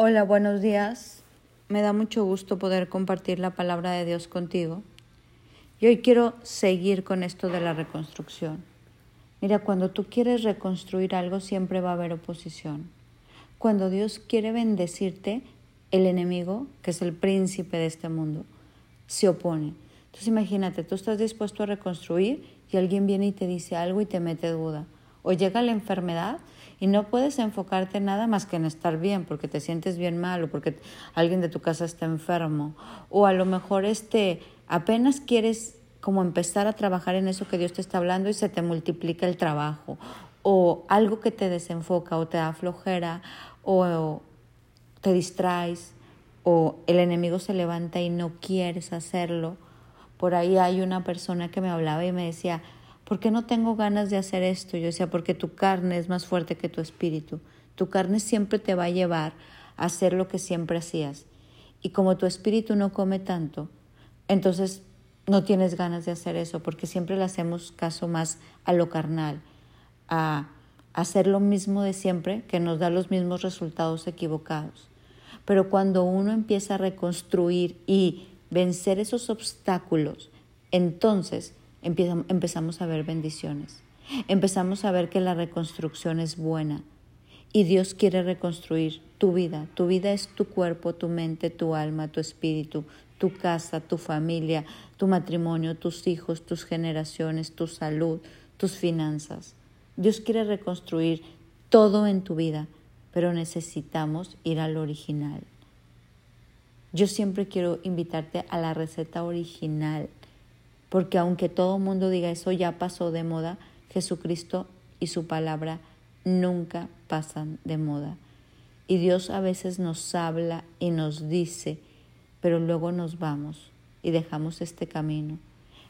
Hola, buenos días. Me da mucho gusto poder compartir la palabra de Dios contigo. Y hoy quiero seguir con esto de la reconstrucción. Mira, cuando tú quieres reconstruir algo siempre va a haber oposición. Cuando Dios quiere bendecirte, el enemigo, que es el príncipe de este mundo, se opone. Entonces imagínate, tú estás dispuesto a reconstruir y alguien viene y te dice algo y te mete duda. O llega la enfermedad y no puedes enfocarte nada más que en estar bien porque te sientes bien mal o porque alguien de tu casa está enfermo o a lo mejor este apenas quieres como empezar a trabajar en eso que Dios te está hablando y se te multiplica el trabajo o algo que te desenfoca o te da flojera o te distraes o el enemigo se levanta y no quieres hacerlo. Por ahí hay una persona que me hablaba y me decía, ¿por qué no tengo ganas de hacer esto? Yo decía, porque tu carne es más fuerte que tu espíritu. Tu carne siempre te va a llevar a hacer lo que siempre hacías. Y como tu espíritu no come tanto, entonces no tienes ganas de hacer eso, porque siempre le hacemos caso más a lo carnal, a hacer lo mismo de siempre, que nos da los mismos resultados equivocados. Pero cuando uno empieza a reconstruir y vencer esos obstáculos, entonces empezamos a ver bendiciones. Empezamos a ver que la reconstrucción es buena y Dios quiere reconstruir tu vida. Tu vida es tu cuerpo, tu mente, tu alma, tu espíritu, tu casa, tu familia, tu matrimonio, tus hijos, tus generaciones, tu salud, tus finanzas. Dios quiere reconstruir todo en tu vida, pero necesitamos ir al original. Yo siempre quiero invitarte a la receta original porque aunque todo el mundo diga eso ya pasó de moda, Jesucristo y su palabra nunca pasan de moda. Y Dios a veces nos habla y nos dice, pero luego nos vamos y dejamos este camino.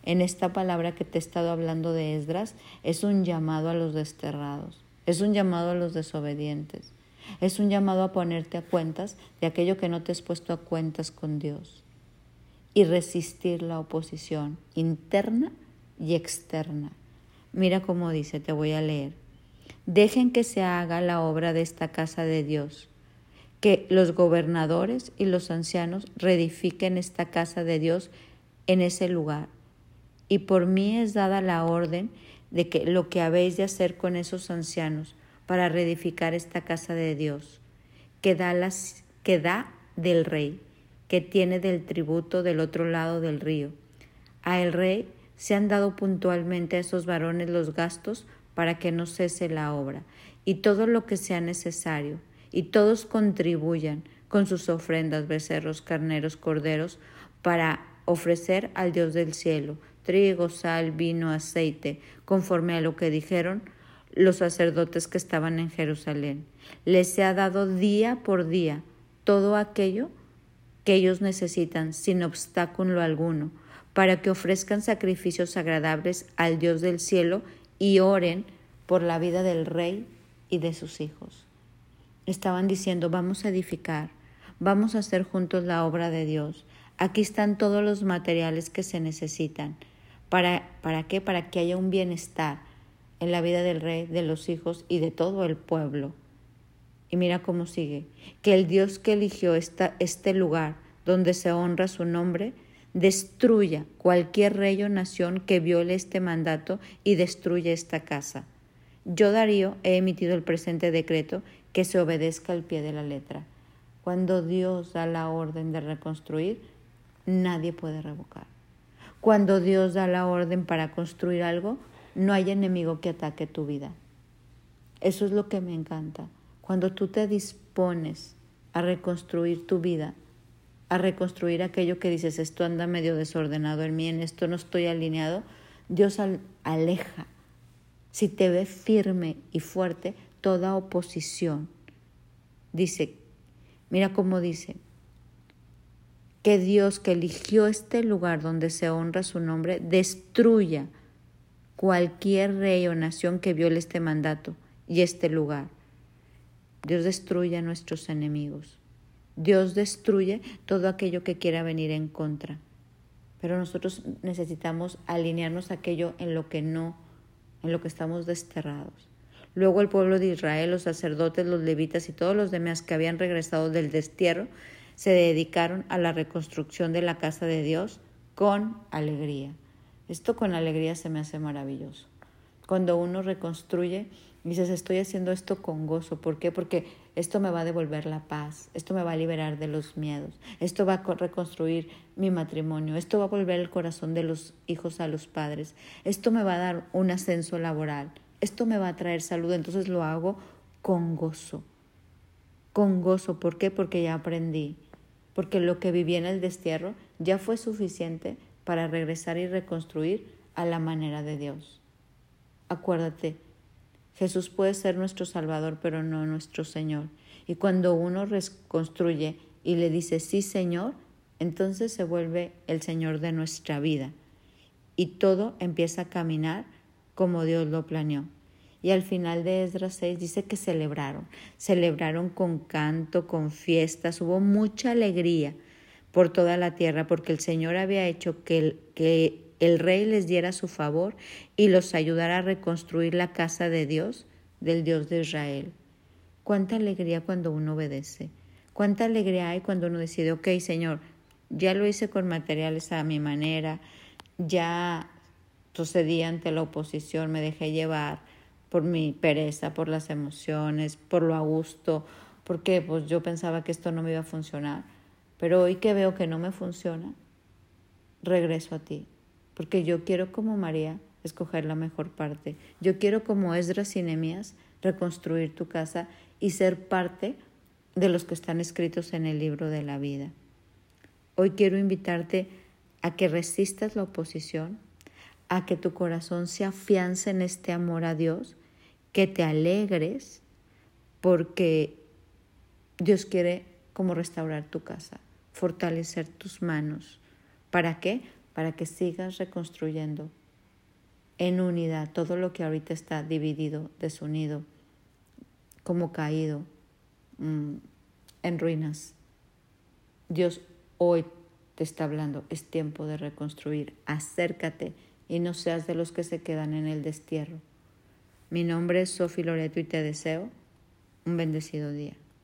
En esta palabra que te he estado hablando de Esdras, es un llamado a los desterrados, es un llamado a los desobedientes, es un llamado a ponerte a cuentas de aquello que no te has puesto a cuentas con Dios y resistir la oposición interna y externa. Mira cómo dice, te voy a leer. Dejen que se haga la obra de esta casa de Dios, que los gobernadores y los ancianos reedifiquen esta casa de Dios en ese lugar. Y por mí es dada la orden de que lo que habéis de hacer con esos ancianos para reedificar esta casa de Dios, que da, las, que da del rey que tiene del tributo del otro lado del río. A el rey se han dado puntualmente a esos varones los gastos para que no cese la obra, y todo lo que sea necesario, y todos contribuyan con sus ofrendas, becerros, carneros, corderos, para ofrecer al Dios del cielo trigo, sal, vino, aceite, conforme a lo que dijeron los sacerdotes que estaban en Jerusalén. Les se ha dado día por día todo aquello que ellos necesitan sin obstáculo alguno, para que ofrezcan sacrificios agradables al Dios del cielo y oren por la vida del rey y de sus hijos. Estaban diciendo, vamos a edificar, vamos a hacer juntos la obra de Dios. Aquí están todos los materiales que se necesitan. ¿Para, ¿Para qué? Para que haya un bienestar en la vida del rey, de los hijos y de todo el pueblo. Y mira cómo sigue. Que el Dios que eligió esta, este lugar donde se honra su nombre, destruya cualquier rey o nación que viole este mandato y destruya esta casa. Yo, Darío, he emitido el presente decreto que se obedezca al pie de la letra. Cuando Dios da la orden de reconstruir, nadie puede revocar. Cuando Dios da la orden para construir algo, no hay enemigo que ataque tu vida. Eso es lo que me encanta. Cuando tú te dispones a reconstruir tu vida, a reconstruir aquello que dices, esto anda medio desordenado en mí, en esto no estoy alineado, Dios aleja. Si te ve firme y fuerte, toda oposición. Dice, mira cómo dice, que Dios que eligió este lugar donde se honra su nombre, destruya cualquier rey o nación que viole este mandato y este lugar. Dios destruya a nuestros enemigos. Dios destruye todo aquello que quiera venir en contra. Pero nosotros necesitamos alinearnos aquello en lo que no, en lo que estamos desterrados. Luego el pueblo de Israel, los sacerdotes, los levitas y todos los demás que habían regresado del destierro se dedicaron a la reconstrucción de la casa de Dios con alegría. Esto con alegría se me hace maravilloso. Cuando uno reconstruye, dices, estoy haciendo esto con gozo. ¿Por qué? Porque esto me va a devolver la paz, esto me va a liberar de los miedos, esto va a reconstruir mi matrimonio, esto va a volver el corazón de los hijos a los padres, esto me va a dar un ascenso laboral, esto me va a traer salud, entonces lo hago con gozo. Con gozo, ¿por qué? Porque ya aprendí, porque lo que viví en el destierro ya fue suficiente para regresar y reconstruir a la manera de Dios. Acuérdate, Jesús puede ser nuestro Salvador, pero no nuestro Señor. Y cuando uno reconstruye y le dice, sí, Señor, entonces se vuelve el Señor de nuestra vida. Y todo empieza a caminar como Dios lo planeó. Y al final de Esdras 6 dice que celebraron, celebraron con canto, con fiestas, hubo mucha alegría por toda la tierra porque el Señor había hecho que que el rey les diera su favor y los ayudara a reconstruir la casa de Dios, del Dios de Israel. Cuánta alegría cuando uno obedece. Cuánta alegría hay cuando uno decide, ok, Señor, ya lo hice con materiales a mi manera, ya procedí ante la oposición, me dejé llevar por mi pereza, por las emociones, por lo a gusto, porque pues yo pensaba que esto no me iba a funcionar. Pero hoy que veo que no me funciona, regreso a ti, porque yo quiero como María escoger la mejor parte. Yo quiero como Esdras y Nehemías reconstruir tu casa y ser parte de los que están escritos en el libro de la vida. Hoy quiero invitarte a que resistas la oposición, a que tu corazón se afiance en este amor a Dios, que te alegres porque Dios quiere como restaurar tu casa, fortalecer tus manos. ¿Para qué? Para que sigas reconstruyendo en unidad todo lo que ahorita está dividido, desunido, como caído, mm, en ruinas. Dios hoy te está hablando, es tiempo de reconstruir, acércate y no seas de los que se quedan en el destierro. Mi nombre es Sofi Loreto y te deseo un bendecido día.